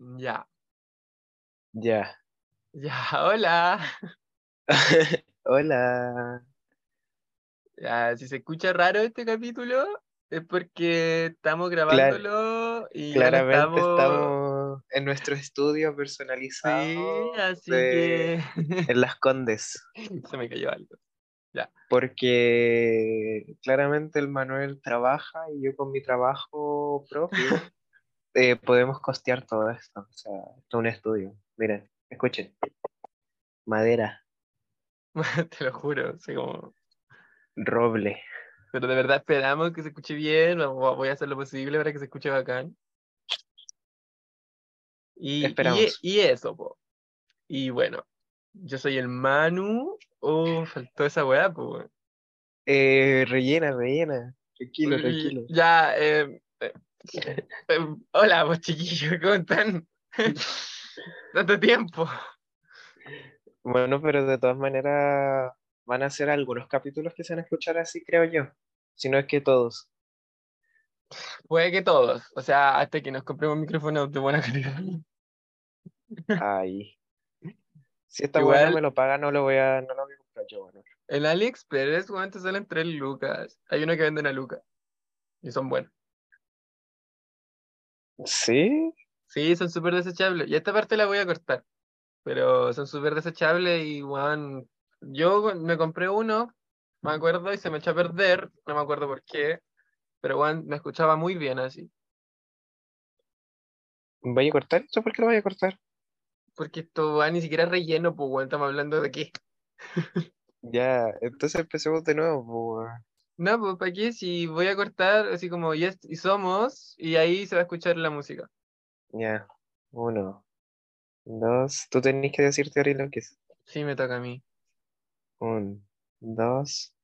Ya, Ya. ya, hola. Hola. Ya, si se escucha raro este capítulo, es porque estamos grabándolo y ya Claramente estamos. estamos en nuestro estudio Sí, personalizado así de- que en Las Condes. se me cayó algo. Porque claramente el Manuel trabaja y yo con mi trabajo propio eh, podemos costear todo esto. O sea, esto es un estudio. Miren, escuchen. Madera, Te lo juro, así como- roble. Pero de verdad esperamos que se escuche bien, o voy a hacer lo posible para que se escuche bacán. Y, y, Esperamos. y eso, po. Y bueno, yo soy el Manu. Oh, faltó esa weá, po. Eh, rellena, rellena. Tranquilo, tranquilo. Ya, eh, eh, hola, vos chiquillos, ¿cómo están? Tanto tiempo. Bueno, pero de todas maneras van a ser algunos capítulos que se van a escuchar así, creo yo. Si no es que todos. Puede que todos, o sea, hasta que nos compremos micrófonos de buena calidad. Ay. Si esta Igual- weá no me lo paga, no lo voy a, no lo voy a comprar yo, bueno. En AliExpress, weón, te salen 3 lucas. Hay uno que venden a lucas. Y son buenos. ¿Sí? Sí, son súper desechables. Y esta parte la voy a cortar. Pero son súper desechables y, weón, yo me compré uno, me acuerdo, y se me echó a perder. No me acuerdo por qué. Pero, weón, me escuchaba muy bien así. ¿Voy a cortar esto? ¿Por qué lo voy a cortar? Porque esto, weón, ni siquiera es relleno, pues, weón, estamos hablando de qué. Ya, entonces empecemos de nuevo, pues, weón. No, pues, ¿para qué? Si voy a cortar, así como, y, y somos, y ahí se va a escuchar la música. Ya. Uno, dos. Tú tenés que decirte ahora lo que es. Sí, me toca a mí. Un, dos.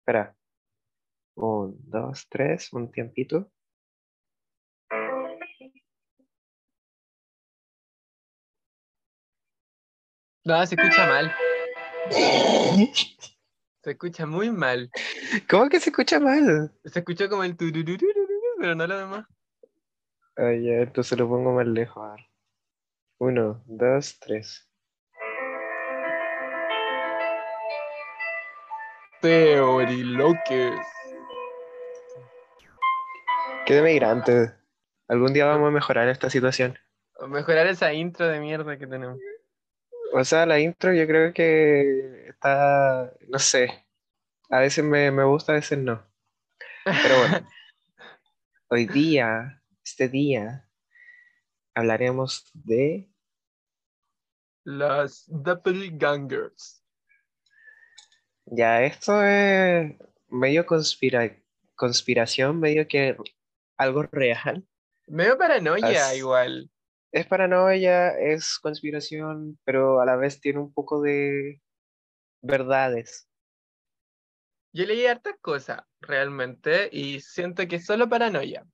Espera. Un, dos, tres. Un tiempito. No, se escucha mal. Se escucha muy mal. ¿Cómo que se escucha mal? Se escuchó como el pero no lo demás. Ah, ya, entonces lo pongo más lejos. a ver. Uno, dos, tres. Teoriloques. Qué demigrante. Algún día vamos a mejorar esta situación. Mejorar esa intro de mierda que tenemos. O sea, la intro yo creo que está, no sé, a veces me, me gusta, a veces no. Pero bueno, hoy día, este día, hablaremos de, Los doppelgangers. ya esto es medio conspira, conspiración, medio que algo real. Medio paranoia As- igual. Es paranoia, es conspiración, pero a la vez tiene un poco de verdades. Yo leí hartas cosas realmente y siento que es solo paranoia.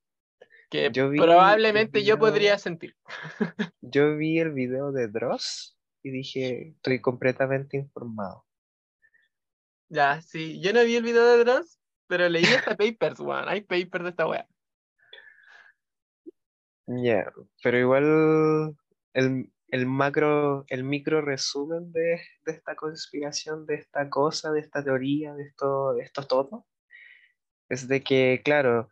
Que Yo probablemente yo podría sentir. Yo vi el video de Dross y dije, estoy completamente informado. Ya, sí. Yo no vi el video de Dross, pero leí hasta papers, weón. Hay papers de esta wea. Ya, pero igual el, el macro, el micro resumen de, de esta conspiración, de esta cosa, de esta teoría, de esto, de esto todo, es de que, claro,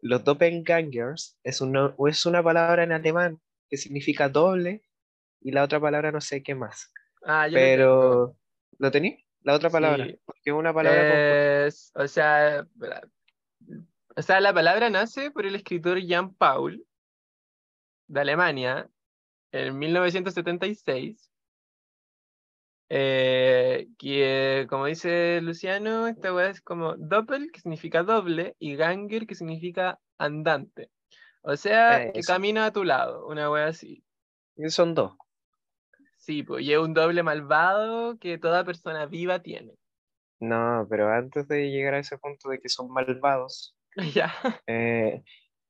los doppelgangers es una, es una palabra en alemán que significa doble y la otra palabra no sé qué más. Ah, yo. Pero, ¿lo tení? La otra palabra, Sí. porque es una palabra o sea, o sea, la palabra nace por el escritor Jan Paul de Alemania en 1976. eh, que, como dice Luciano, esta weá es como doppel, que significa doble, y ganger, que significa andante. O sea, Eh, que eso. camina a tu lado, una weá así. Y Son dos. Sí, pues, y es un doble malvado que toda persona viva tiene. No, pero antes de llegar a ese punto de que son malvados, Ya. eh,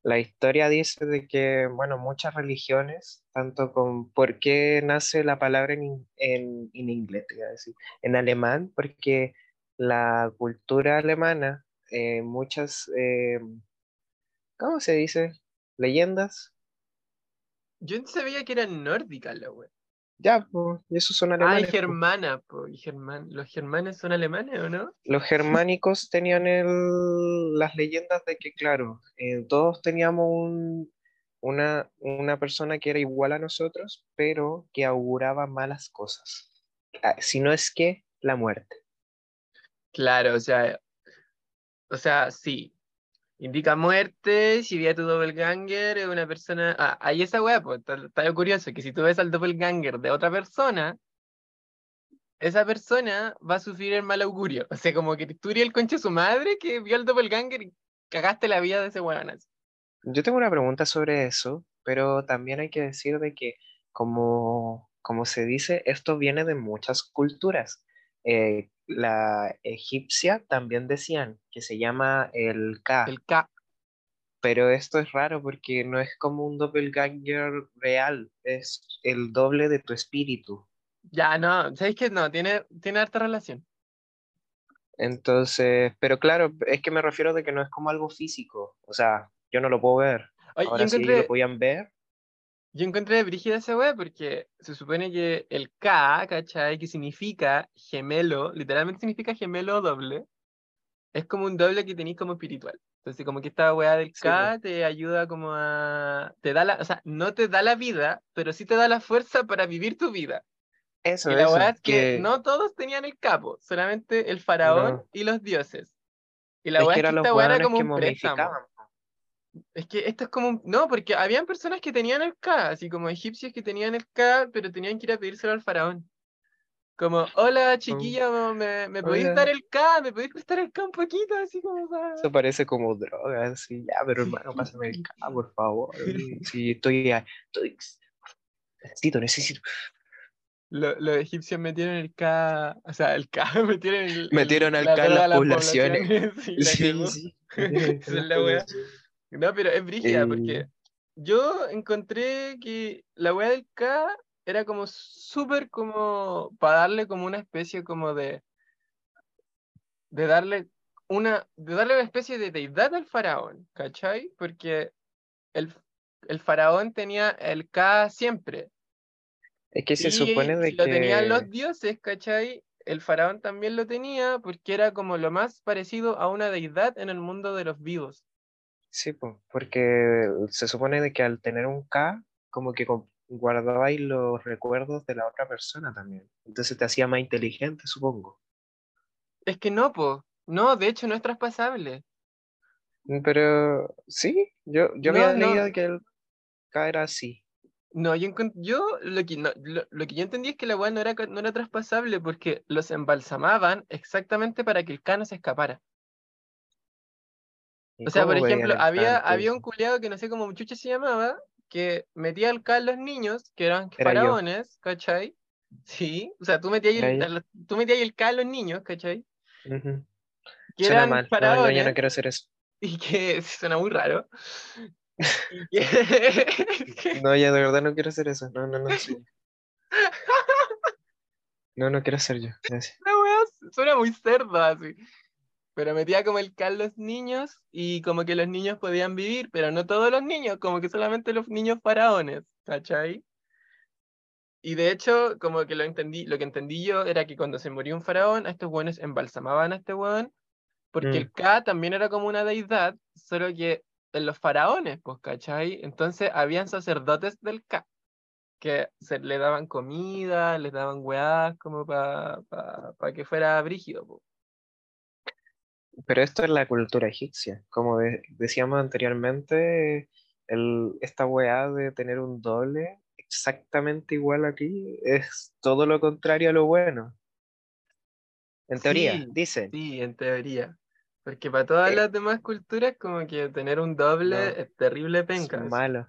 la historia dice de que, bueno, muchas religiones, tanto con por qué nace la palabra en, en, en inglés, te iba a decir, en alemán, porque la cultura alemana, eh, muchas, eh, ¿cómo se dice? Leyendas, Yo sabía que eran nórdicas la wea. Ya, pues, y esos son Ah, y alemanes. germana, y german... ¿Los germanes son alemanes o no? Los germánicos tenían el- las leyendas de que, claro, eh, todos teníamos un- una, una persona que era igual a nosotros, pero que auguraba malas cosas. Ah, Si no es que la muerte. Claro, o sea, o sea, sí. Indica muerte, si ve a tu doppelganger, es una persona. Ah, ahí esa weá, pues, está, está curioso que si tú ves al doppelganger de otra persona, esa persona va a sufrir el mal augurio. O sea, como que tú el conche su madre que vio al doppelganger y cagaste la vida de ese weón. Yo tengo una pregunta sobre eso, pero también hay que decir de que, como, como se dice, esto viene de muchas culturas. Eh, la egipcia también decían que se llama el Ka. El K. Pero esto es raro porque no es como un doppelganger real, es el doble de tu espíritu. Ya, no, ¿sabéis que no? Tiene, tiene harta relación. Entonces, pero claro, es que me refiero de que no es como algo físico. O sea, yo no lo puedo ver. Oye, Ahora sí encontré, lo podían ver. Yo encontré brígida esa weá porque se supone que el K, ¿cachai? Que significa gemelo, literalmente significa gemelo doble, es como un doble que tenéis como espiritual. Entonces, como que esta weá del Sí, K te ayuda como a. Te da la, o sea, no te da la vida, pero sí te da la fuerza para vivir tu vida. Eso, Y la weá es que, que no todos tenían el capo, solamente el faraón No. y los dioses. Y la es que es que los esta weá era como que un préstamo. Es que esto es como un... No, porque habían personas que tenían el K, así como egipcios que tenían el K, pero tenían que ir a pedírselo al faraón. Como, hola chiquilla, ¿me, me podéis dar el K? ¿Me podéis prestar el K un poquito? Así como para... Eso parece como droga, así, ya, pero hermano, pásame el K, por favor. Si estoy, a- estoy, necesito, necesito. Lo- los egipcios metieron el K, o sea, el K, metieron el... Metieron al K en las poblaciones. poblaciones, sí, Sí, sí. Esa es la wea. No, pero es brígida Eh, porque yo encontré que la weá del K era como súper como para darle como una especie como de de darle una de darle una especie de deidad al faraón, ¿cachai? Porque el, el faraón tenía el K siempre. Es que se y supone de si lo tenían los que dioses, ¿cachai? El faraón también lo tenía porque era como lo más parecido a una deidad en el mundo de los vivos. Sí, po, porque se supone de que al tener un K, como que guardabais los recuerdos de la otra persona también. Entonces te hacía más inteligente, supongo. Es que no, po. No, de hecho no es traspasable. Mm, Pero sí, yo, yo No, había no. leído que el K era así. No, yo, yo lo, que, no- lo, lo que yo entendí es que la weá no era, no era traspasable porque los embalsamaban exactamente para que el K no se escapara. ¿Y O sea, por ejemplo, el había, había un culeado que no sé cómo chucha se llamaba, que metía el K en los niños, que eran Era yo. faraones, ¿cachai? Sí, o sea, tú metías el, a los- tú metías el K en los niños, ¿cachai? Ujú. Que Suena eran mal. No, faraones. no, yo no quiero hacer eso. y que suena muy raro. Que, No, ya de verdad no quiero hacer eso. No, no, no. sí. No, no quiero hacer yo. Gracias. la weá suena muy cerdo así. Pero metía como el en los niños y como que los niños podían vivir, pero no todos los niños, como que solamente los niños faraones, ¿cachai? Y de hecho, como que lo entendí, lo que entendí yo era que cuando se murió un faraón, a estos buenos embalsamaban a este weón, porque el Mm. K también era como una deidad, solo que en los faraones, pues, ¿cachai? Entonces habían sacerdotes del K, que se le daban comida, les daban weás como para que fuera brígido, pues. Pero esto es la cultura egipcia. Como de- decíamos anteriormente, el, esta weá de tener un doble exactamente igual aquí es todo lo contrario a lo bueno. En teoría, Sí, dicen. Sí, en teoría. Porque para todas Eh, las demás culturas, como que tener un doble No, es terrible es penca. así. malo.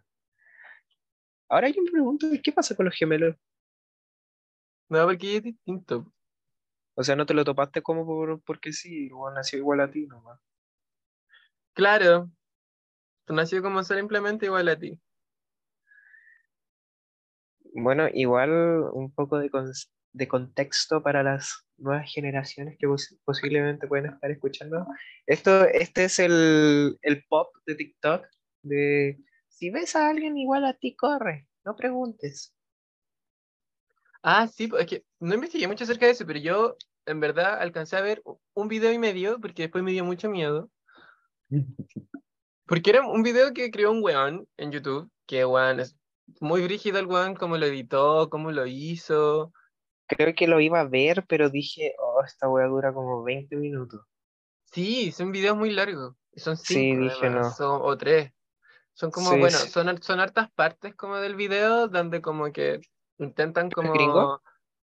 Ahora yo me pregunto, ¿qué pasa con los gemelos? No, porque es distinto. O sea, no te lo topaste como por, porque sí, o nació igual a ti nomás. Claro, tú nació como ser simplemente igual a ti. Bueno, igual un poco de, cons- de contexto para las nuevas generaciones que pos- posiblemente pueden estar escuchando. Esto, este es el, el pop de TikTok de si ves a alguien igual a ti, corre. No preguntes. Ah, sí, es que no investigué mucho acerca de eso, pero yo en verdad alcancé a ver un video y medio, porque después me dio mucho miedo. Porque era un video que creó un weón en YouTube, que weón es muy brígido el weón, cómo lo editó, cómo lo hizo. Creo que lo iba a ver, pero dije, oh, esta wea dura como 20 minutos. Sí, son videos muy largos. Son Sí, cinco, dije, además, no. son- o tres. Son como, Sí, bueno, sí. son, son hartas partes como del video donde como que intentan como... gringo?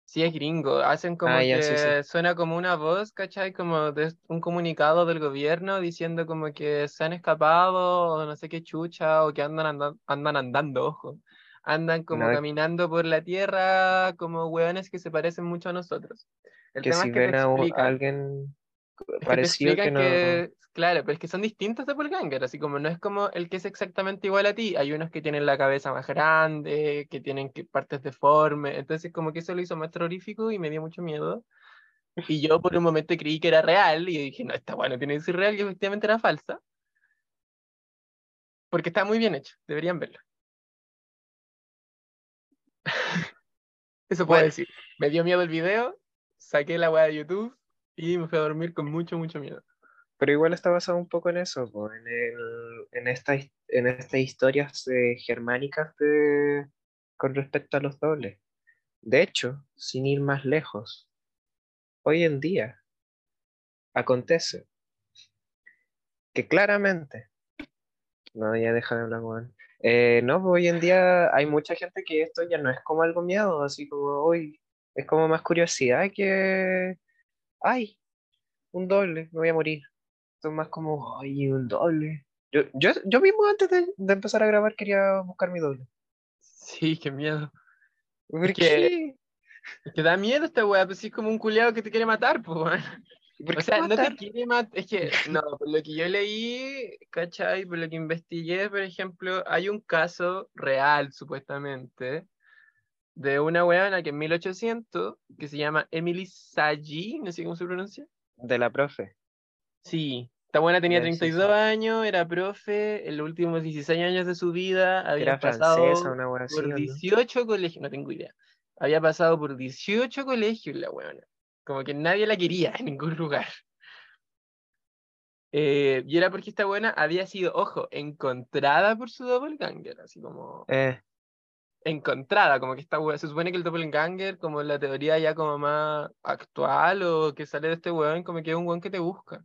Sí, es gringo. Hacen como Ah, ya, sí, sí. que suena como una voz, ¿cachai? Como de un comunicado del gobierno diciendo como que se han escapado o no sé qué chucha o que andan, andan, andan andando, ojo. Andan como No, caminando por la tierra como hueones que se parecen mucho a nosotros. El que tema si es que ven a, explican. alguien parecido que no. que, claro, pero es que son distintos de Doppelganger, así como no es como el que es exactamente igual a ti. Hay unos que tienen la cabeza más grande, que tienen partes deformes, entonces como que eso lo hizo más terrorífico y me dio mucho miedo. Y yo por un momento creí que era real y dije, no, esta bueno tiene que ser real y efectivamente era falsa. Porque está muy bien hecho, deberían verlo. Eso puedo Bueno. decir. Me dio miedo el video, saqué la weá de YouTube y me fui a dormir con mucho, mucho miedo. Pero igual está basado un poco en eso, en, el, en, esta, en estas historias eh, germánicas de, con respecto a los dobles. De hecho, sin ir más lejos, hoy en día acontece que claramente, no, ya deja de hablar, weón. Eh, no, hoy en día hay mucha gente que esto ya no es como algo miedo, así como hoy, es como más curiosidad que, ay, un doble, me voy a morir. Esto es más como, ay, un doble. Yo, yo, yo mismo antes de, de empezar a grabar quería buscar mi doble. Sí, qué miedo. ¿Por qué? Que da miedo esta weá, pues sí es como un culiado que te quiere matar, pues weón. ¿Por O sea, no te quiere matar, es que, no, por lo que yo leí, ¿cachai? Por lo que investigué, por ejemplo, hay un caso real, supuestamente, de una weona que en 1800, que se llama Emily Saggi, no sé cómo se pronuncia. De la profe. Sí, esta buena tenía Ya, sí, 32 sí. años, era profe, en los últimos 16 años de su vida había Era pasado francesa, una así, por ¿o no? 18 colegios, no tengo idea. Había pasado por 18 colegios la weona. Como que nadie la quería en ningún lugar. Eh, y era porque esta buena había sido, ojo, encontrada por su doppelganger, así como Eh, encontrada, como que esta wea, se supone que el doppelganger, como la teoría ya como más actual o que sale de este weón, como que es un weón que te busca.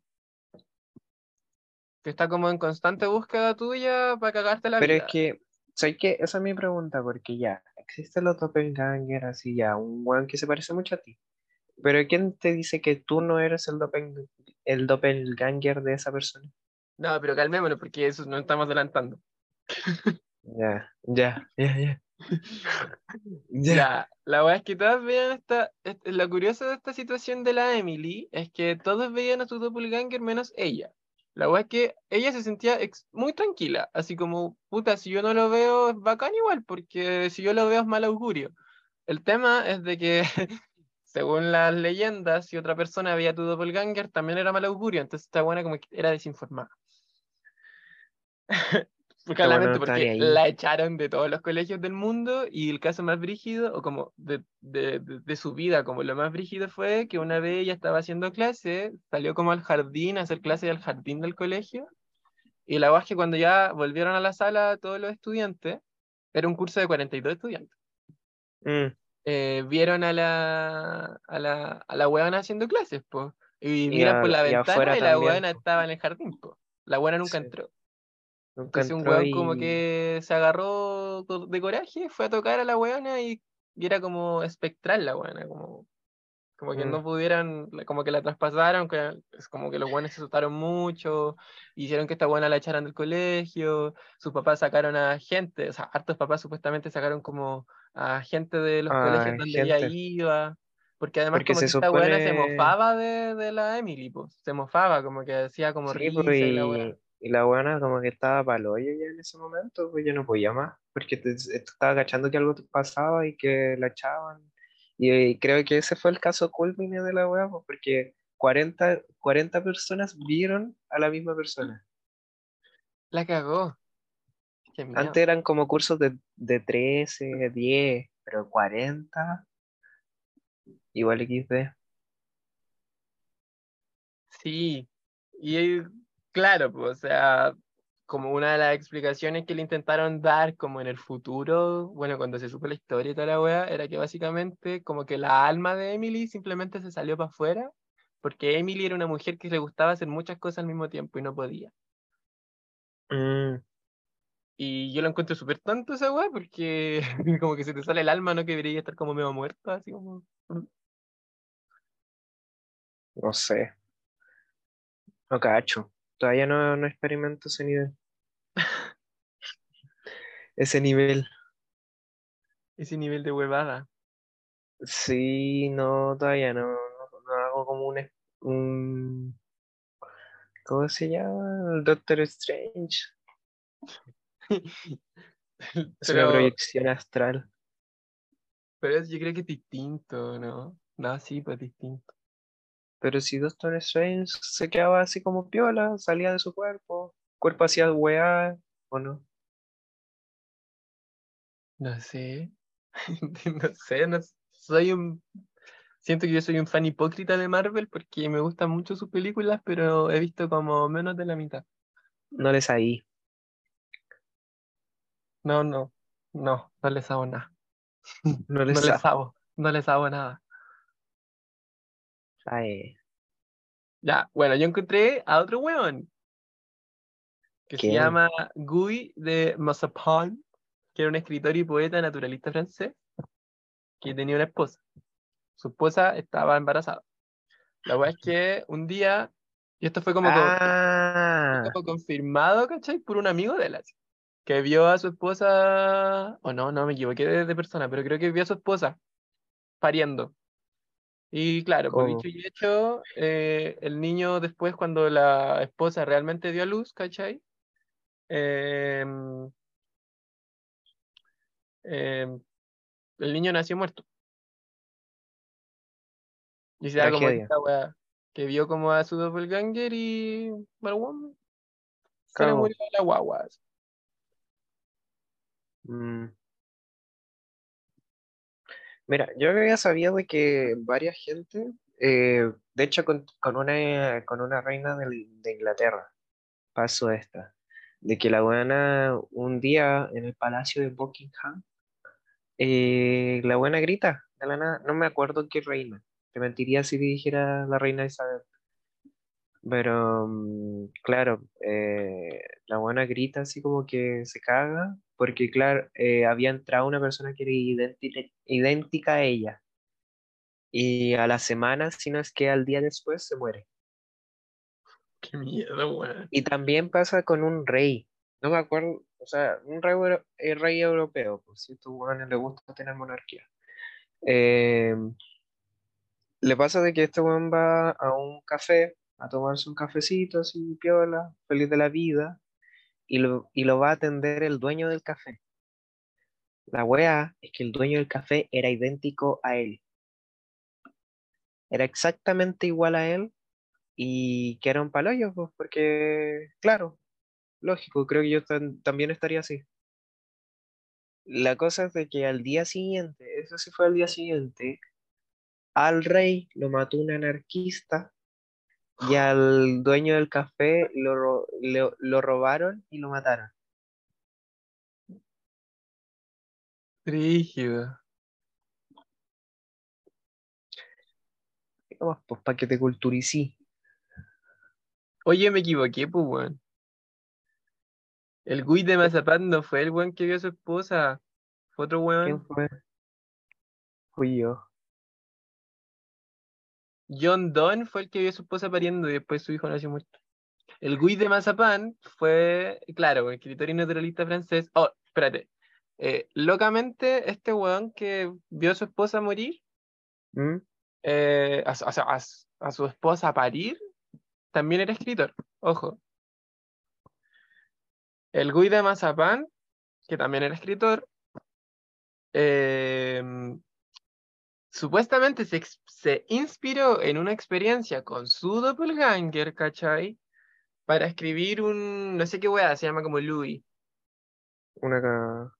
Que está como en constante búsqueda tuya para cagarte la pero vida. es que, ¿sabes qué? Esa es mi pregunta, porque ya, existen los doppelganger, así ya, un weón que se parece mucho a ti. Pero ¿quién te dice que tú no eres el, doppel, el doppelganger de esa persona? No, pero calmémonos porque eso no estamos adelantando. Ya, ya, ya, ya. Ya, la verdad es que todas veían esta, est- lo curioso de esta situación de la Emily es que todos veían a su doppelganger menos ella. La verdad es que ella se sentía ex- muy tranquila, así como, puta, si yo no lo veo es bacán igual, porque si yo lo veo es mal augurio. El tema es de que, según las leyendas, si otra persona veía a tu doppelganger, también era mal augurio, entonces esta buena como que era desinformada. Porque buena claramente la echaron de todos los colegios del mundo y el caso más brígido, o como de, de- su vida, como lo más brígido fue que una vez ella estaba haciendo clase, salió como al jardín, a hacer clase al jardín del colegio, y la verdad es que cuando ya volvieron a la sala todos los estudiantes, era un curso de 42 estudiantes, Mm, eh, vieron a la, a la, a la weona haciendo clases, pues, y Y miran por la y ventana y la po. estaba en el jardín, pues. La weona nunca Sí. entró. Entonces un weón como que se agarró de coraje, fue a tocar a la weona y, y era como espectral la weona, como, como que no Mm. pudieran, la- como que la traspasaron, que es como que los weones se asustaron mucho, hicieron que esta buena la echaran del colegio, sus papás sacaron a gente, o sea, hartos papás supuestamente sacaron como a gente de los Ah, colegios donde ella iba, porque además Porque como esta buena se mofaba de, de la Emily, pues, se mofaba, como que hacía como Sí, pues, y la weá. Y la buena como que estaba para hoyo ya en ese momento, pues ya no podía más, porque te, te estaba agachando que algo pasaba y que la echaban. Y, y creo que ese fue el caso culmine de la weá, pues, porque 40, 40 personas vieron a la misma persona. La cagó. Antes eran como cursos de, de 13, 10, pero 40. Igual XD. Sí, y claro, pues, o sea, como una de las explicaciones que le intentaron dar como en el futuro, bueno, cuando se supo la historia y toda la wea, era que básicamente como que la alma de Emily simplemente se salió para afuera, porque Emily era una mujer que le gustaba hacer muchas cosas al mismo tiempo y no podía. Mm, Y yo lo encuentro súper tonto esa wea, porque como que se te sale el alma, ¿no? Que debería estar como medio muerta, así como... no sé. No cacho. Todavía no, no experimento ese nivel. Ese nivel. Ese nivel de huevada. Sí, no, todavía no, no, no hago como un, un... ¿Cómo se llama? El Doctor Strange. Es una proyección astral. pero yo creo que es distinto, ¿no? No, sí, pues distinto. Pero si Doctor Strange se quedaba así como piola, salía de su cuerpo, cuerpo hacía weá, ¿o no? No sé. No sé, no soy un... Siento que yo soy un fan hipócrita de Marvel porque me gustan mucho sus películas, pero he visto como menos de la mitad. No les ahí. No, no, no, no les hago nada. No No les hago, no les hago nada. Ay, Ya, bueno, yo encontré a otro weón que se llama Guy de Mazapan, que era un escritor y poeta naturalista francés que tenía una esposa. Su esposa estaba embarazada. La weá es que un día, y esto fue como, co- Ah, como confirmado, ¿cachai? Por un amigo de él, que vio a su esposa, o no, no me equivoqué de, de persona, pero creo que vio a su esposa pariendo. Y claro, por ¿Cómo? dicho y hecho, eh, el niño después, cuando la esposa realmente dio a luz, ¿cachai? Em, em, el niño nació muerto. Y se da como esta weá, que vio como a su doppelganger y bueno, se le murió la guagua. Mm. Mira, yo había sabido de que varias gente, eh, de hecho con, una, con una reina del- de Inglaterra, pasó esta, de que la buena un día en el palacio de Buckingham, eh, la buena grita, de la nada, no me acuerdo qué reina, te mentiría si dijera la reina Isabel, pero mm, claro, eh, la buena grita así como que se caga, porque claro, eh, había entrado una persona que era idéntica, idéntica a ella. Y a la semana, si no es que al día después, se muere. Qué miedo, weón. Y también pasa con un rey. No me acuerdo, o sea, un rey, eh, rey europeo, pues si a estos weones les gusta tener monarquía. Eh, le pasa de que este weón va a un café a tomarse un cafecito así, piola, feliz de la vida, y lo, y lo va a atender el dueño del café. La wea es que el dueño del café era idéntico a él. Era exactamente igual a él y que era un paloyo, pues, porque, claro, lógico, creo que yo tam- también estaría así. La cosa es de que al día siguiente, eso sí fue al día siguiente, al rey lo mató un anarquista y al dueño del café lo, ro- lo, lo robaron y lo mataron. Rígido. Vamos, pues para que te culturicí. Oye, me equivoqué, pues, weón. El Guy de Mazapán no fue el weón que vio a su esposa. Fue otro ¿Quién weón. fue? Fui yo. John Donne fue el que vio a su esposa pariendo y después su hijo nació muerto. El Guy de Mazapán fue, claro, escritor y naturalista francés. Oh, espérate. Eh, locamente, este weón que vio a su esposa morir, ¿Mm? eh, a, su- o sea, a su- a su esposa parir, también era escritor. Ojo. El Guy de Mazapán, que también era escritor, eh, supuestamente se, se inspiró en una experiencia con su doppelganger, ¿cachai? Para escribir un, no sé qué weá, se llama como Louis. Una,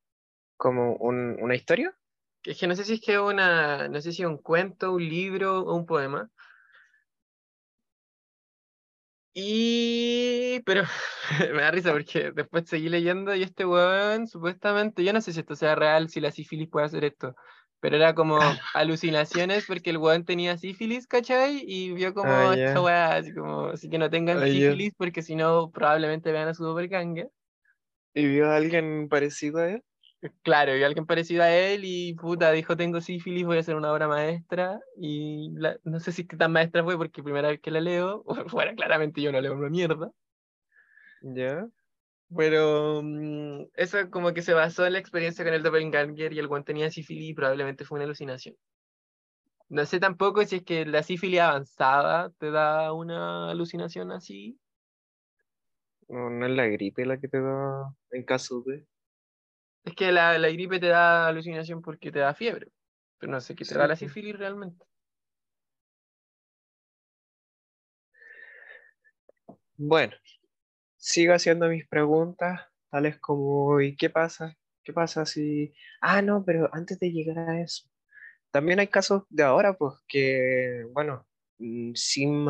como un- una historia. Es que no sé si es que una, no sé si un cuento, un libro o un poema. Y, pero me da risa porque después seguí leyendo y este weón, supuestamente, yo no sé si esto sea real, si la sífilis puede hacer esto, pero era como alucinaciones porque el weón tenía sífilis, ¿cachai? Y vio como Ah, esta ya. weá, así como, así que no tengan Ah, sífilis porque si no, probablemente vean a su doppelganger. ¿Y vio a alguien parecido a él? Claro, y alguien parecido a él y puta, dijo tengo sífilis, voy a hacer una obra maestra y la- no sé si qué tan maestra fue porque primera vez que la leo, bueno, claramente yo no leo una mierda, Ya. Pero mm, eso como que se basó en la experiencia con el doppelganger y el guante tenía sífilis y probablemente fue una alucinación. No sé tampoco si es que la sífilis avanzada te da una alucinación así. No, no es la gripe la que te da en caso de. Es que la, la gripe te da alucinación porque te da fiebre, pero no sé qué te Sí, da la sífilis realmente. Bueno, sigo haciendo mis preguntas, tales como, ¿y qué pasa? ¿Qué pasa si... Ah, no, pero antes de llegar a eso, también hay casos de ahora, pues, que, bueno, mm, sin...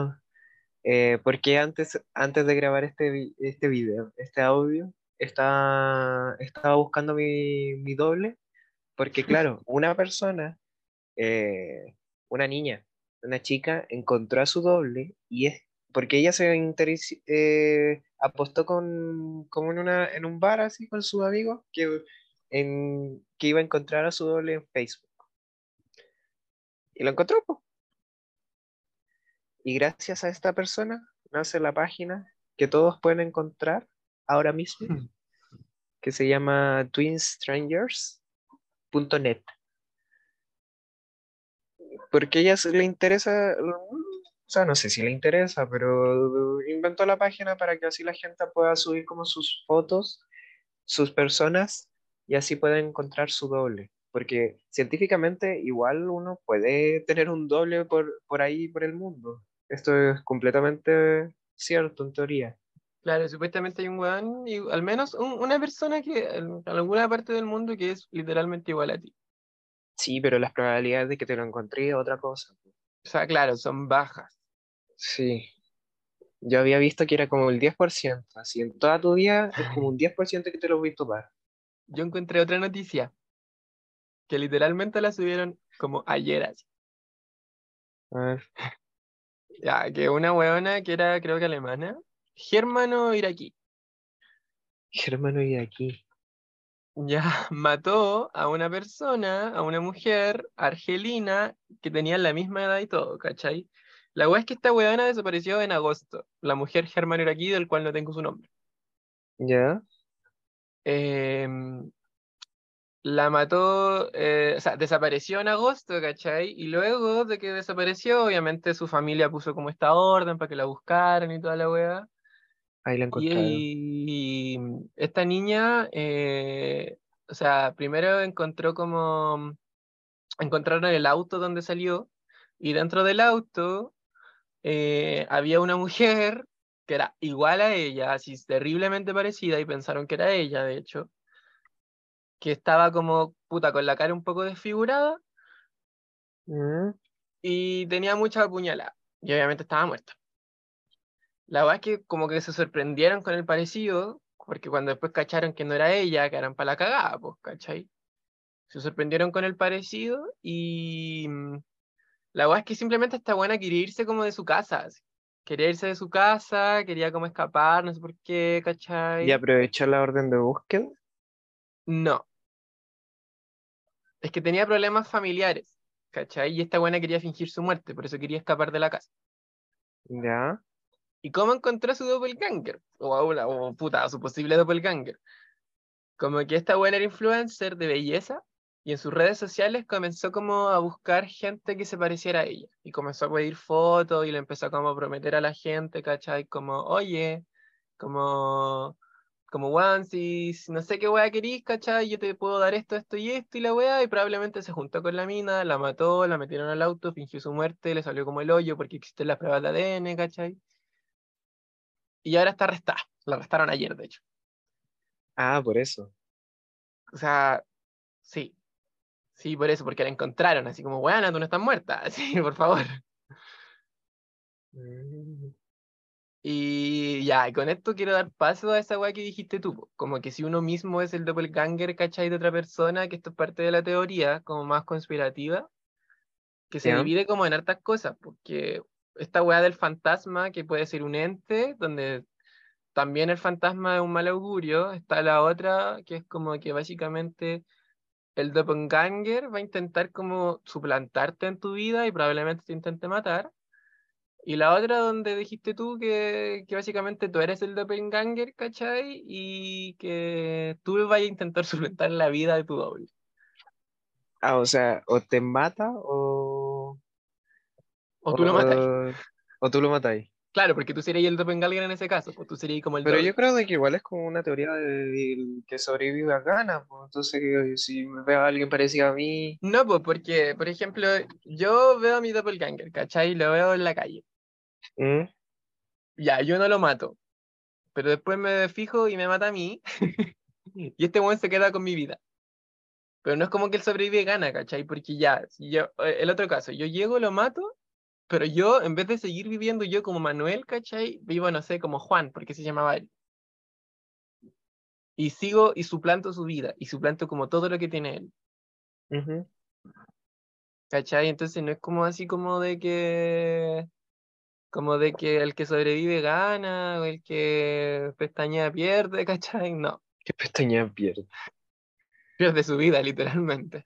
eh, porque antes, antes de grabar este, este video, este audio, estaba, estaba buscando mi, mi doble, porque claro, una persona, eh, una niña, una chica, encontró a su doble y es porque ella se interes- eh, apostó con, como en, una, en un bar así con sus amigos que, en, que iba a encontrar a su doble en Facebook. Y lo encontró, po. Y gracias a esta persona nace la página que todos pueden encontrar ahora mismo, que se llama twinstrangers.net. Porque a ella se le interesa, o sea, no sé si le interesa, pero inventó la página para que así la gente pueda subir como sus fotos, sus personas, y así pueden encontrar su doble. Porque científicamente igual uno puede tener un doble por, por ahí, por el mundo. Esto es completamente cierto en teoría. Claro, supuestamente hay un weón, y al menos un- una persona que en alguna parte del mundo que es literalmente igual a ti. Sí, pero las probabilidades de que te lo encontré es otra cosa. O sea, claro, son bajas. Sí. Yo había visto que era como el 10%, así en toda tu vida es como un 10% que te lo voy a topar. Yo encontré otra noticia que literalmente la subieron como ayer así. A ver, Ya, que una weona que era creo que alemana, germano iraquí, hermano, y aquí. ya mató a una persona, a una mujer argelina que tenía la misma edad y todo, ¿cachai? La wea es que esta weona desapareció en agosto, la mujer germano iraquí del cual no tengo su nombre. ¿Ya? Em, la mató, eh, o sea, desapareció en agosto, ¿cachai? Y luego de que desapareció, obviamente su familia puso como esta orden para que la buscaran y toda la weá. Ahí la encontraron. Y, y esta niña, eh, o sea, primero encontró como, encontraron el auto donde salió, y dentro del auto eh, había una mujer que era igual a ella, así terriblemente parecida, y pensaron que era ella, de hecho, que estaba como, puta, con la cara un poco desfigurada, Mm, y tenía mucha apuñalada, y obviamente estaba muerta. La verdad es que como que se sorprendieron con el parecido, porque cuando después cacharon que no era ella, que eran para la cagada, pues, ¿cachai? Se sorprendieron con el parecido y mm, la verdad es que simplemente esta buena quería irse como de su casa, así. Quería irse de su casa, quería como escapar, no sé por qué, ¿cachai? Y aprovechó la orden de búsqueda. No. Es que tenía problemas familiares, ¿cachai? Y esta buena quería fingir su muerte, por eso quería escapar de la casa. Ya. ¿Y cómo encontró su doppelganger? O o puta, a su posible doppelganger. Como que esta buena era influencer de belleza y en sus redes sociales comenzó como a buscar gente que se pareciera a ella. Y comenzó a pedir fotos y le empezó como a prometer a la gente, ¿cachai? Como, oye, como, como, si no sé qué weá querís, ¿cachai? Yo te puedo dar esto, esto y esto y la weá. Y probablemente se juntó con la mina, la mató, la metieron al auto, fingió su muerte, le salió como el hoyo porque existen las pruebas de ADN, ¿cachai? Y ahora está arrestada. La arrestaron ayer, de hecho. Ah, por eso. O sea, sí. Sí, por eso, porque la encontraron, así como, bueno, tú no estás muerta, así, por favor. Mm. Y ya, con esto quiero dar paso a esa weá que dijiste tú, como que si uno mismo es el doppelganger, ¿cachai? De otra persona, que esto es parte de la teoría, como más conspirativa, que se divide como en hartas cosas, porque esta weá del fantasma, que puede ser un ente, donde también el fantasma es un mal augurio, está la otra, que es como que básicamente el doppelganger va a intentar como suplantarte en tu vida y probablemente te intente matar. Y la otra donde dijiste tú que, que básicamente tú eres el doppelganger, ¿cachai? Y que tú vas a intentar suplantar la vida de tu doble. Ah, o sea, o te mata o. O tú lo matas. o- O tú lo matáis. Claro, porque tú serías el doppelganger en ese caso, pues tú serías como el Pero doble. yo creo de que igual es como una teoría del que sobrevive a gana. Pues. Entonces, que si me veo a alguien parecido a mí. No, pues porque, por ejemplo, yo veo a mi doppelganger, ¿cachai? Lo veo en la calle. ¿Mm? Ya, yo no lo mato. Pero después me fijo y me mata a mí. y este weón se queda con mi vida. Pero no es como que él sobrevive y gana, ¿cachai? Porque ya, si yo, eh, el otro caso, yo llego, lo mato, pero yo, en vez de seguir viviendo yo como Manuel, ¿cachai? Vivo, no sé, como Juan, porque se llamaba él. Y sigo y suplanto su vida, y suplanto como todo lo que tiene él. Ujú. ¿Cachai? Entonces no es como así como de que. Como de que el que sobrevive gana, o el que pestañea pierde, ¿cachai? No, ¿Qué pestaña pierde? pierde su vida, literalmente.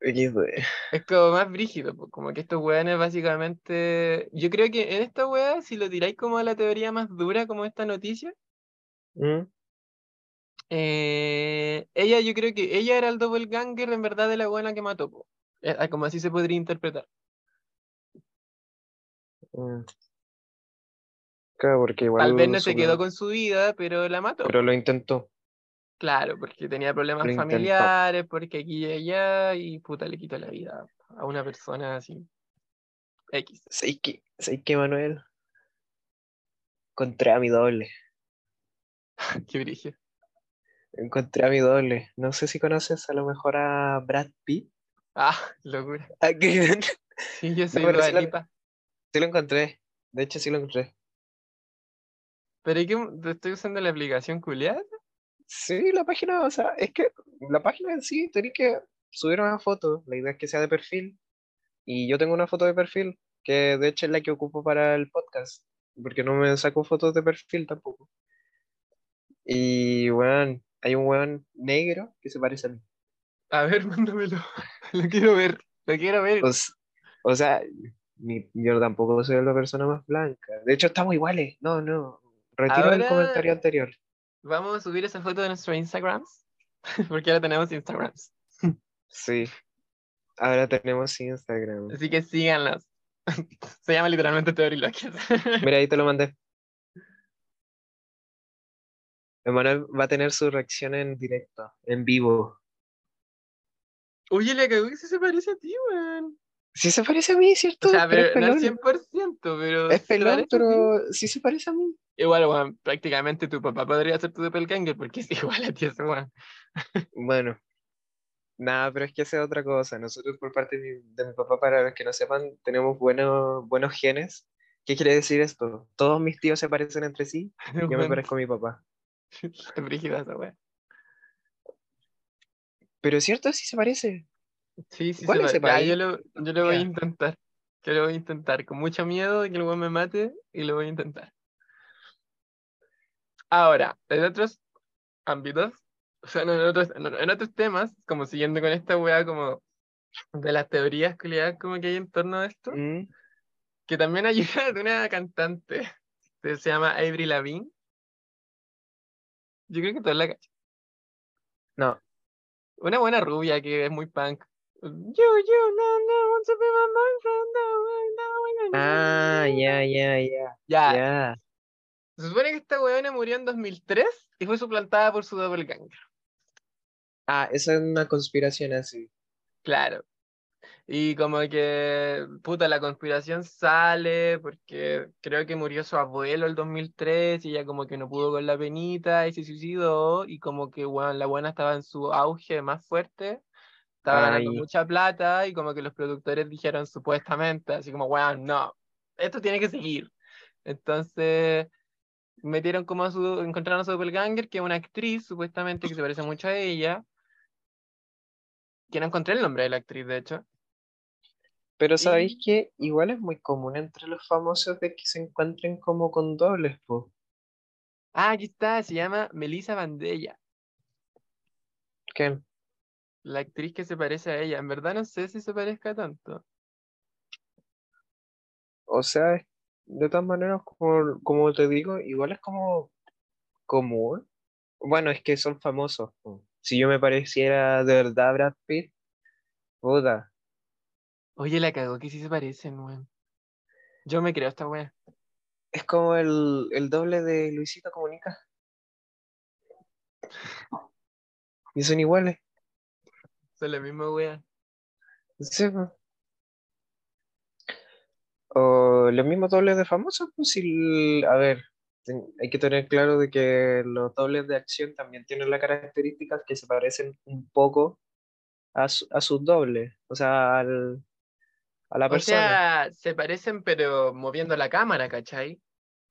Es como más brígido, como que estos weones básicamente. Yo creo que en esta wea, si lo tiráis como a la teoría más dura, como esta noticia, ¿Mm? eh, ella, yo creo que ella era el doppelganger en verdad de la buena que mató, po. Eh, ah, como así se podría interpretar. Mm. Claro, porque igual. Tal vez no se quedó con su vida, pero la mató. Pero lo intentó. Claro, porque tenía problemas familiares, porque aquí y allá, y puta, le quitó la vida a una persona así. X. ¿Sabes qué, ¿Sabes qué, Manuel? Encontré a mi doble. Qué brillo. Encontré a mi doble. No sé si conoces a lo mejor a Brad Pitt. Ah, locura. ¿A qué? Sí, yo soy pero Dua sí lo- Lipa. Sí lo encontré. De hecho, sí lo encontré. Pero ¿y qué? ¿Te estoy usando la aplicación culiada? Sí, la página, o sea, es que la página en sí tenés que subir una foto. La idea es que sea de perfil. Y yo tengo una foto de perfil, que de hecho es la que ocupo para el podcast. Porque no me saco fotos de perfil tampoco. Y, weón, hay un weón negro que se parece a mí. A ver, mándamelo. Lo quiero ver. Lo quiero ver. O, sea, mi- yo tampoco soy la persona más blanca. De hecho, estamos iguales. No, no. Retiro el comentario anterior. Vamos a subir esa foto de nuestro Instagram. Porque ahora tenemos Instagrams. Sí. Ahora tenemos Instagram. Así que síganlos. Se llama literalmente Teorilogias. Mira, ahí te lo mandé. Emanuel va a tener su reacción en directo, en vivo. Oye, le cagó que se parece a ti, weón. Sí se parece a mí, ¿cierto? O sea, Pero pero, no al es pelón. 100%, pero. Es se pelón, parece a ti. pero sí se parece a mí. Igual, weón, prácticamente tu papá podría ser tu doppelganger porque es igual a ti ese weón. Bueno, nada, pero es que esa es otra cosa. Nosotros por parte de mi, de mi papá, para los que no sepan, tenemos buenos, buenos genes. ¿Qué quiere decir esto? Todos mis tíos se parecen entre sí, yo me parezco a mi papá. Brígida esa weón. Pero es cierto, sí se parece. Sí, sí, ¿Cuál se es ese ya, yo lo, yo lo voy a intentar. Yo lo voy a intentar. Con mucho miedo de que el weón me mate y lo voy a intentar. Ahora, en otros ámbitos, o sea, en otros, en, otros temas, como siguiendo con esta weá como de las teorías culiadas como que hay en torno a esto, Mm, que también hay una de una cantante que se llama Avril Lavigne. Yo creo que todos la cachan. No, Una buena rubia que es muy punk. You, you, no, no, want to be my boyfriend, no, no, no, no, ah, ya, ya, Ya, ya. se supone que esta weona murió en 2003 y fue suplantada por su doppelganger. Ah, esa es una conspiración así. Claro. Y como que, puta, la conspiración sale porque creo que murió su abuelo el 2003 y ella como que no pudo con la penita y se suicidó y como que, bueno, la buena estaba en su auge más fuerte, estaba ganando mucha plata y como que los productores dijeron supuestamente, así como, bueno, no, esto tiene que seguir. Entonces metieron como a su, encontraron a su doppelganger, que es una actriz supuestamente que se parece mucho a ella, que no encontré el nombre de la actriz, de hecho. Pero sabéis Y- que igual es muy común entre los famosos de que se encuentren como con dobles, po. Ah, aquí está, se llama Melissa Bandella, ¿Qué? La actriz que se parece a ella. En verdad no sé si se parezca tanto. O sea, de todas maneras, como, como te digo, igual es como común. Bueno, es que son famosos. Si yo me pareciera de verdad a Brad Pitt, puta, Oye, la cagó que sí se parecen, weón. Yo me creo esta wea. es como el, el doble de Luisito Comunica. Y son iguales. Son la misma wea. Sí. O los mismos dobles de famosos, pues si, a ver, hay que tener claro de que los dobles de acción también tienen las características que se parecen un poco a, su- a sus dobles, o sea, al- a la O persona. sea, se parecen pero moviendo la cámara, ¿cachai?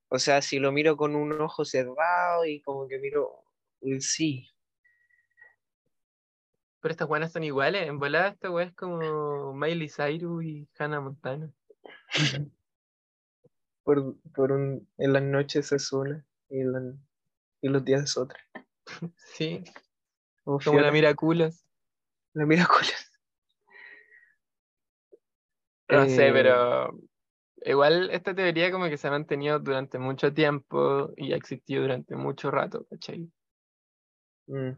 O sea, si lo miro con un ojo cerrado y como que miro, sí, Pero estas buenas son iguales. En volada esta wea es como Miley Cyrus y Hannah Montana. por, por un, en las noches es una y, en la- y los días es otra. Sí, Como como la Fiona, Miraculous. la Miraculous. No sé, Eh, pero igual esta teoría como que se ha mantenido durante mucho tiempo y ha existido durante mucho rato, ¿cachai? mm,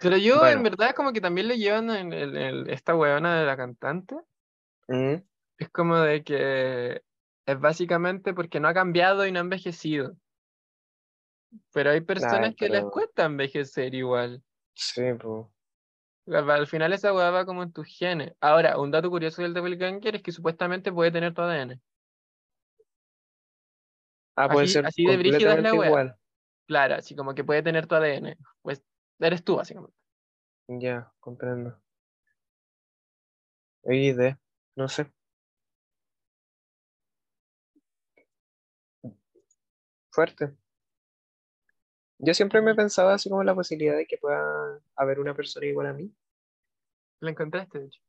Pero yo en Bueno. verdad como que también le llevan en el- el- esta weona de la cantante. mm. Es como de que es básicamente porque no ha cambiado y no ha envejecido. Pero hay personas que les cuesta envejecer igual. Sí, pues. Al al final esa weá va como en tus genes. Ahora, un dato curioso del doppelganger es que supuestamente puede tener tu ADN. Ah, puede Así- ser así de brígida es la igual. Claro, así como que puede tener tu ADN. Pues eres tú, básicamente. Ya, comprendo. Hay idea, no sé. Fuerte. Yo siempre me pensaba así como la posibilidad de que pueda haber una persona igual a mí. Lo encontraste, de hecho.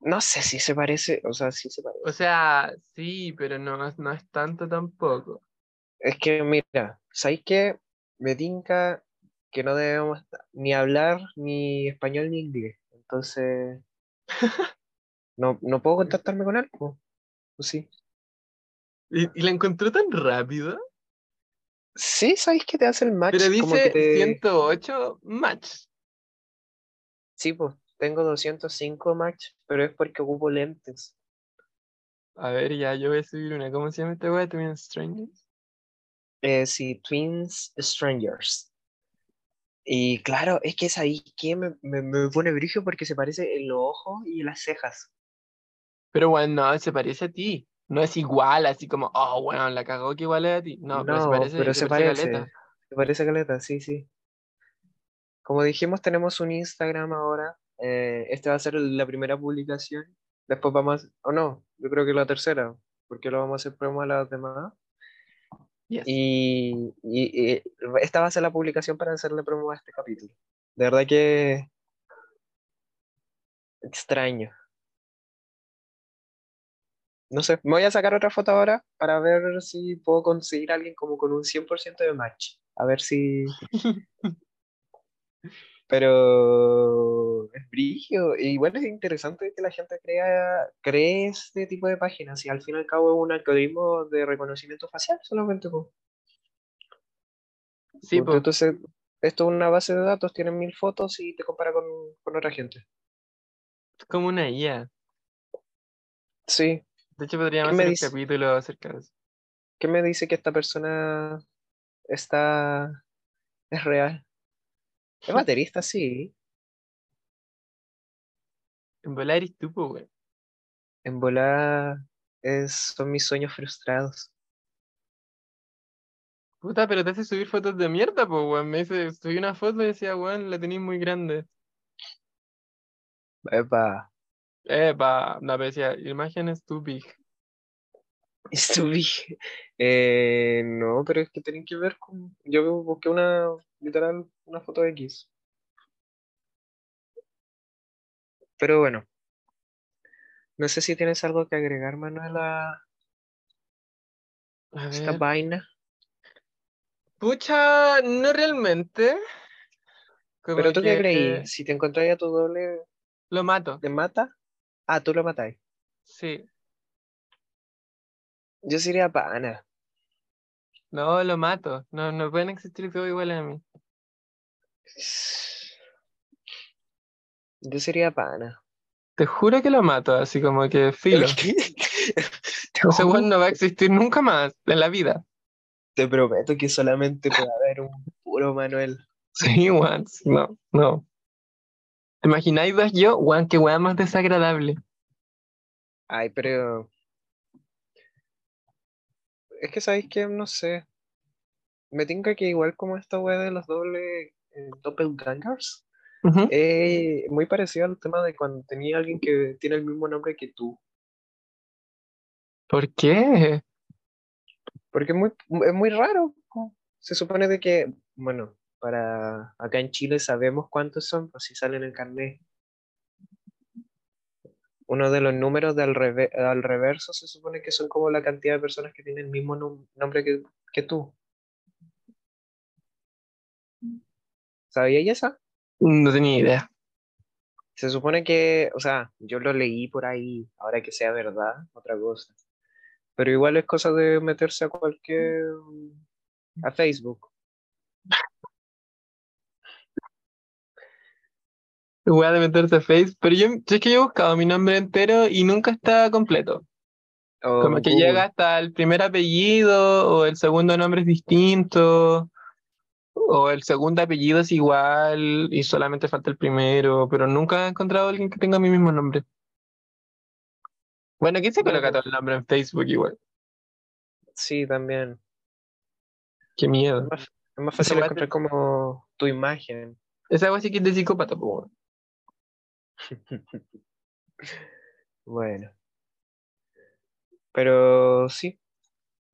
No sé si se parece, o sea, sí se O parece. sea, sí, pero no, es- no es tanto tampoco. Es que mira, ¿sabes qué? Me tinca que no debemos ni hablar ni español ni inglés. Entonces, no, no puedo contactarme con él. ¿O sí? ¿Y, y la encontró tan rápido? Sí, ¿sabes qué te hace el match? Pero Como que dice te... 108 match. Sí, pues, tengo 205 match, pero es porque ocupo lentes. A ver, ya, yo voy a subir una. ¿Cómo se llama esta weá? Twin Strangers. Eh, sí, Twins Strangers. Y claro, es que es ahí que me, me, me pone brillo porque se parece en los ojos y en las cejas. Pero bueno, no, se parece a ti. No es igual, así como, oh, bueno, la cagó que igual es a ti. No, pero se parece, pero se se parece parece. caleta. Se parece caleta, sí, sí. Como dijimos, tenemos un Instagram ahora. Eh, esta va a ser la primera publicación. Después vamos, o no, yo creo que la tercera, porque lo vamos a hacer promo a las demás. Yes. Y, y- y esta va a ser la publicación para hacerle promo a este capítulo. De verdad que extraño. No sé, me voy a sacar otra foto ahora para ver si puedo conseguir a alguien como con un 100% de match. A ver si... Pero es brillo. Igual es interesante que la gente crea, cree este tipo de páginas y al fin y al cabo es un algoritmo de reconocimiento facial solamente. Sí, po. Entonces, esto es una base de datos, tienen mil fotos y te compara con, con otra gente. Es como una IA. Sí, De hecho, podríamos ¿Qué me hacer un dice? capítulo acerca de eso. ¿qué me dice que esta persona está es real? Es baterista, sí. En volar eres tú, weón. En volar es, son mis sueños frustrados. Puta, pero te hace subir fotos de mierda, po, weón. Me dice, subí una foto y decía, weón, la tenéis muy grande. Epa, Epa, no, pero decía, imágenes too big. estuve. Eh, no, pero es que tienen que ver con. Yo busqué una, literal, una foto X. Pero bueno. No sé si tienes algo que agregar, Manuel, a esta ver. vaina. Pucha, no realmente. Como Pero tú qué que creí, si te encontráis a tu doble, Lo mato, ¿te mata? Ah, tú lo matáis. sí. Yo sería pana. No, lo mato. No, no pueden existir todos iguales a mí. Yo sería pana. Te juro que lo mato, así como que filo. Ese weón no va a existir nunca más en la vida. te prometo que solamente puede haber un puro Manuel. Sí, sí, No, no. ¿Te imagináis dos yo? Weón, qué weón más desagradable. Ay, pero. Es que sabéis que no sé. Me tinca que igual como esta wea de los dobles eh, doppelgangers, eh, muy parecido al tema de cuando tenía alguien que tiene el mismo nombre que tú. ¿Por qué? Porque es muy, es muy raro. Se supone de que, bueno, para acá en Chile sabemos cuántos son, pues si salen en el carnet. Uno de los números de al, reve- al reverso se supone que son como la cantidad de personas que tienen el mismo nom- nombre que, que tú. ¿Sabías esa? No tenía idea. Se supone que, o sea, yo lo leí por ahí, ahora que sea verdad, otra cosa. Pero igual es cosa de meterse a cualquier, a Facebook. Weón de meterse a Face. Pero yo, yo es que yo he buscado mi nombre entero y nunca está completo. O Como que llega hasta el primer apellido, o el segundo nombre es distinto, o el segundo apellido es igual y solamente falta el primero, pero nunca he encontrado a alguien que tenga mi mismo nombre. Bueno, ¿quién se coloca todo el nombre en Facebook igual? Sí, también. Qué miedo. Es más, es más Esa fácil encontrar como tu imagen. Esa agua sí que es de psicópata, po. Bueno. Pero sí,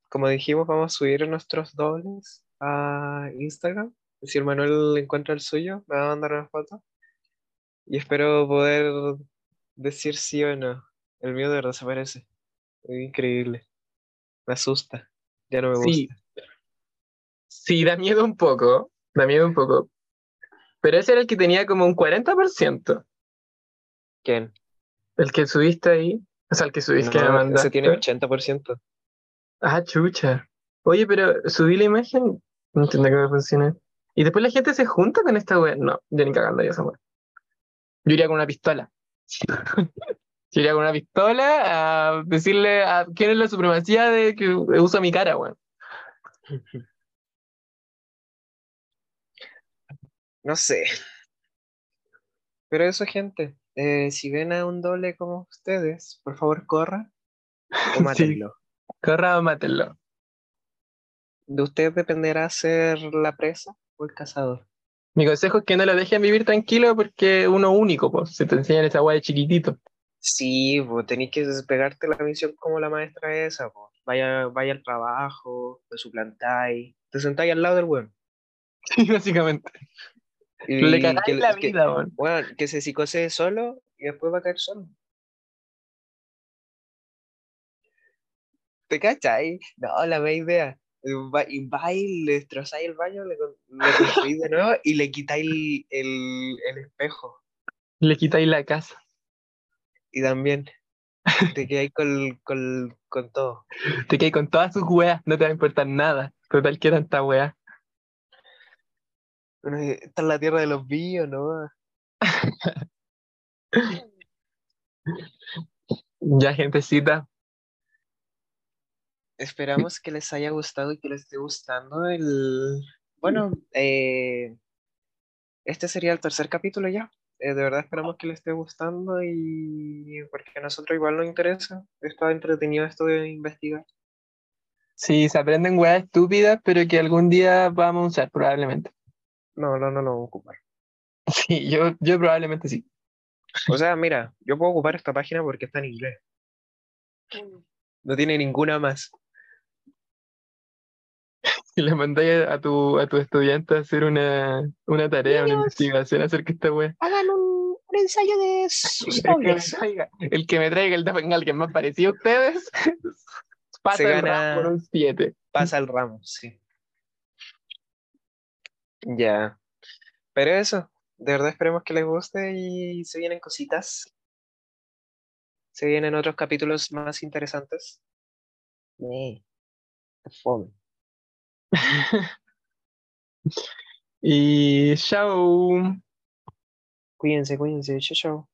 como dijimos, vamos a subir nuestros dobles a Instagram. Si el Manuel encuentra el suyo, me va a mandar una foto. Y espero poder decir sí o no. El mío de verdad se parece. Es increíble. Me asusta. Ya no me Sí. gusta. Sí, da miedo un poco, da miedo un poco. Pero ese era el que tenía como un 40%, ¿Quién? el que subiste ahí. O sea, el que subiste, que me No, ese mandaste. tiene 80%. Ah, chucha. Oye, pero subí la imagen, no entiendo cómo funciona. Y después la gente se junta con esta wea. No, yo ni cagando yo esa wea. Yo iría con una pistola. Yo iría con una pistola a decirle a quién es la supremacía de que usa mi cara, weón. No sé. Pero eso, gente. Eh, si ven a un doble como ustedes, por favor corra o Sí. mátenlo. Corra o mátenlo. De usted dependerá ser la presa o el cazador. Mi consejo es que no lo dejen vivir tranquilo porque uno único, pues. Se te enseñan esa wea de chiquitito. Sí, pues tenéis que despegarte la misión como la maestra esa, pues. Vaya, vaya al trabajo, te suplantáis, te sentáis al lado del weón. Sí, básicamente. Y Le cagáis que, la que- vida, weón. bueno, que se psicose solo y después va a caer solo. ¿Te cachai? No, la mea idea. Y va y le destrozáis el baño, le, le construís de nuevo y le quitáis el, el, el espejo. Le quitáis la casa. Y también te quedáis con, con, con todo. Te quedas con todas sus weas, no te va a importar nada. Total que tanta wea. Bueno, Esta es la tierra de los billos, ¿no? Ya, gentecita. Esperamos que les haya gustado y que les esté gustando el... Bueno, eh, este sería el tercer capítulo ya. Eh, de verdad esperamos que les esté gustando y porque a nosotros igual nos interesa. Está entretenido esto de investigar. Sí, se aprenden weas estúpidas, pero que algún día vamos a usar, probablemente. No, no, no lo vamos a ocupar. Sí, yo, yo probablemente sí. O sea, mira, yo puedo ocupar esta página porque está en inglés. No tiene ninguna más. Y le mandáis a tu, a tu estudiante a hacer una, una tarea, una investigación acerca de esta wea. Hagan un, un ensayo de El que, me el que me traiga el doppelganger más parecido a ustedes, pasa Se el gana- ramo con un 7. Pasa el ramo, sí. Ya. Pero eso, de verdad esperemos que les guste y se vienen cositas. Se vienen otros capítulos más interesantes. Qué fome. y chao. Cuídense, cuídense. Chao, chao.